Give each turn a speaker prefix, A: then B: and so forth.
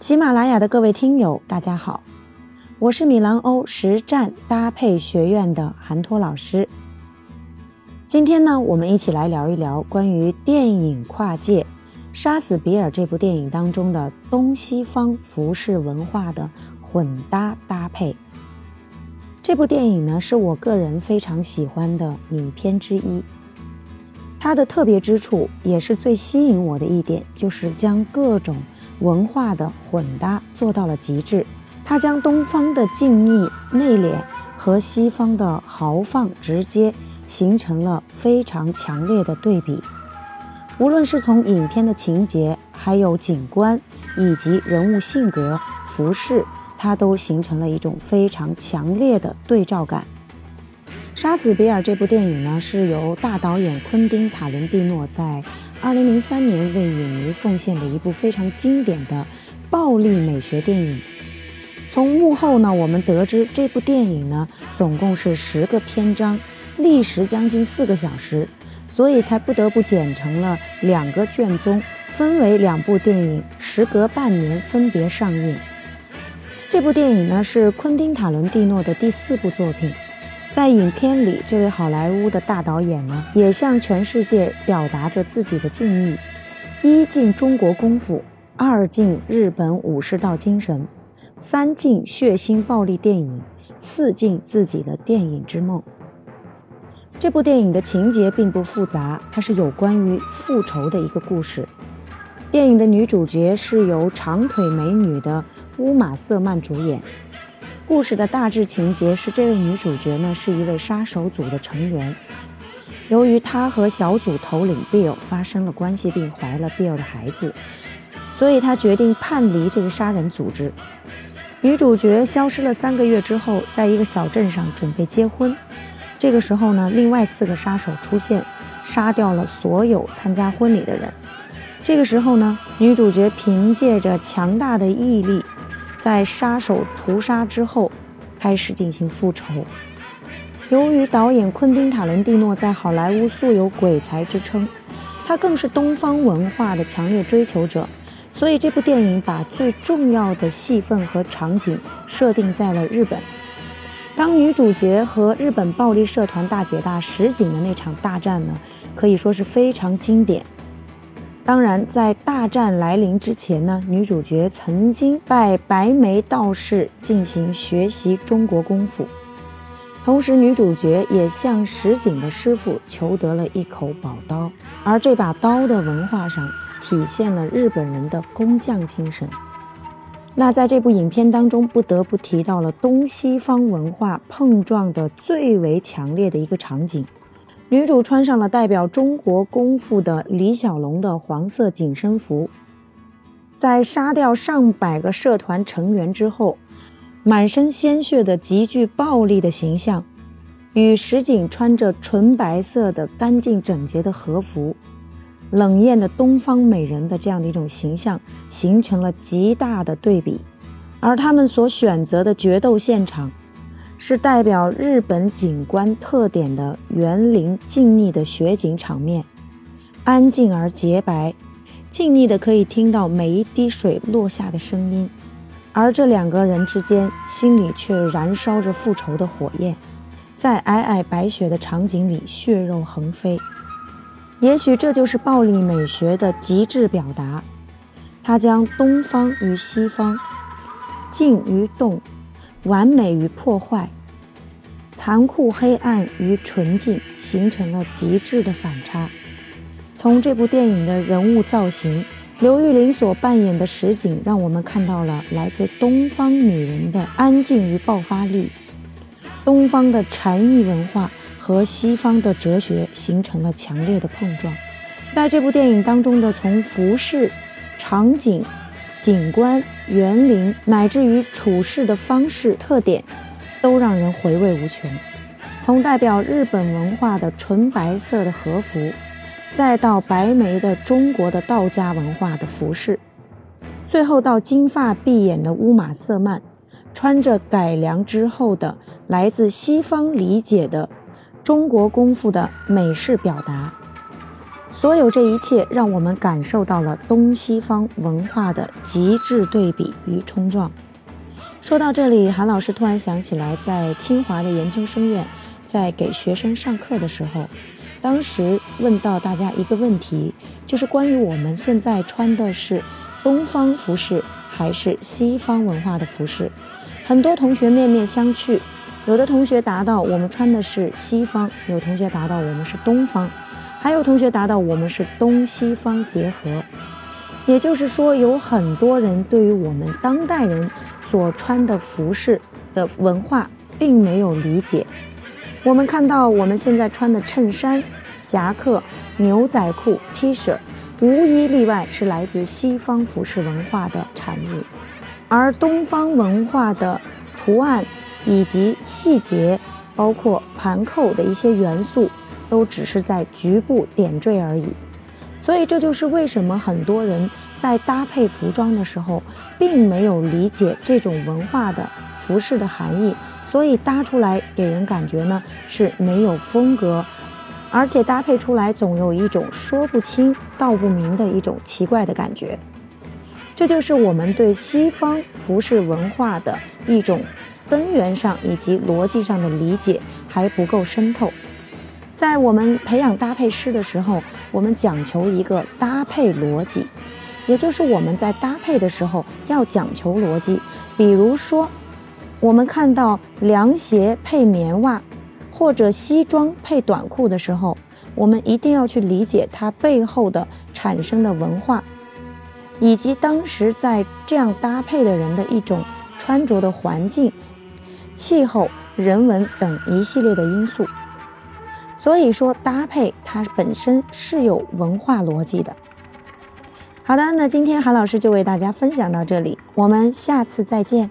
A: 喜马拉雅的各位听友，大家好，我是米兰欧实战搭配学院的韩托老师。今天呢，我们一起来聊一聊关于电影跨界《杀死比尔》这部电影当中的东西方服饰文化的混搭搭配。这部电影呢，是我个人非常喜欢的影片之一。它的特别之处，也是最吸引我的一点，就是将各种文化的混搭做到了极致。它将东方的静谧内敛和西方的豪放直接形成了非常强烈的对比。无论是从影片的情节，还有景观，以及人物性格、服饰，它都形成了一种非常强烈的对照感。《杀死比尔》这部电影呢，是由大导演昆汀·塔伦蒂诺在2003年为影迷奉献的一部非常经典的暴力美学电影。从幕后呢，我们得知这部电影呢，总共是十个篇章，历时将近四个小时，所以才不得不剪成了两个卷宗，分为两部电影，时隔半年分别上映。这部电影呢，是昆汀·塔伦蒂诺的第四部作品。在影片里，这位好莱坞的大导演呢，也向全世界表达着自己的敬意：一敬中国功夫，二敬日本武士道精神，三敬血腥暴力电影，四敬自己的电影之梦。这部电影的情节并不复杂，它是有关于复仇的一个故事。电影的女主角是由长腿美女的乌玛·瑟曼主演。故事的大致情节是，这位女主角呢是一位杀手组的成员。由于她和小组头领 Bill 发生了关系，并怀了 Bill 的孩子，所以她决定叛离这个杀人组织。女主角消失了三个月之后，在一个小镇上准备结婚。这个时候呢，另外四个杀手出现，杀掉了所有参加婚礼的人。这个时候呢，女主角凭借着强大的毅力。在杀手屠杀之后，开始进行复仇。由于导演昆汀·塔伦蒂诺在好莱坞素有鬼才之称，他更是东方文化的强烈追求者，所以这部电影把最重要的戏份和场景设定在了日本。当女主角和日本暴力社团大姐大石井的那场大战呢，可以说是非常经典。当然，在大战来临之前呢，女主角曾经拜白眉道士进行学习中国功夫，同时女主角也向石井的师傅求得了一口宝刀，而这把刀的文化上体现了日本人的工匠精神。那在这部影片当中，不得不提到了东西方文化碰撞的最为强烈的一个场景。女主穿上了代表中国功夫的李小龙的黄色紧身服，在杀掉上百个社团成员之后，满身鲜血的极具暴力的形象，与石井穿着纯白色的干净整洁的和服，冷艳的东方美人的这样的一种形象，形成了极大的对比，而他们所选择的决斗现场。是代表日本景观特点的园林静谧的雪景场面，安静而洁白，静谧的可以听到每一滴水落下的声音，而这两个人之间心里却燃烧着复仇的火焰，在皑皑白雪的场景里血肉横飞。也许这就是暴力美学的极致表达，它将东方与西方，静与动。完美与破坏，残酷黑暗与纯净，形成了极致的反差。从这部电影的人物造型，刘玉玲所扮演的石井，让我们看到了来自东方女人的安静与爆发力。东方的禅意文化和西方的哲学形成了强烈的碰撞。在这部电影当中的从服饰、场景。景观、园林，乃至于处事的方式特点，都让人回味无穷。从代表日本文化的纯白色的和服，再到白眉的中国的道家文化的服饰，最后到金发碧眼的乌玛·瑟曼，穿着改良之后的来自西方理解的中国功夫的美式表达。所有这一切让我们感受到了东西方文化的极致对比与冲撞。说到这里，韩老师突然想起来，在清华的研究生院，在给学生上课的时候，当时问到大家一个问题，就是关于我们现在穿的是东方服饰还是西方文化的服饰。很多同学面面相觑，有的同学答到我们穿的是西方，有同学答到我们是东方，还有同学答到我们是东西方结合。也就是说，有很多人对于我们当代人所穿的服饰的文化并没有理解。我们看到我们现在穿的衬衫、夹克、牛仔裤、T 恤，无一例外是来自西方服饰文化的产物，而东方文化的图案以及细节，包括盘扣的一些元素，都只是在局部点缀而已。所以这就是为什么很多人在搭配服装的时候，并没有理解这种文化的服饰的含义，所以搭出来给人感觉呢是没有风格，而且搭配出来总有一种说不清道不明的一种奇怪的感觉。这就是我们对西方服饰文化的一种根源上以及逻辑上的理解还不够深透。在我们培养搭配师的时候，我们讲求一个搭配逻辑，也就是我们在搭配的时候要讲求逻辑。比如说，我们看到凉鞋配棉袜，或者西装配短裤的时候，我们一定要去理解它背后的产生的文化，以及当时在这样搭配的人的一种穿着的环境、气候、人文等一系列的因素。所以说，搭配它本身是有文化逻辑的。好的，那今天韩老师就为大家分享到这里，我们下次再见。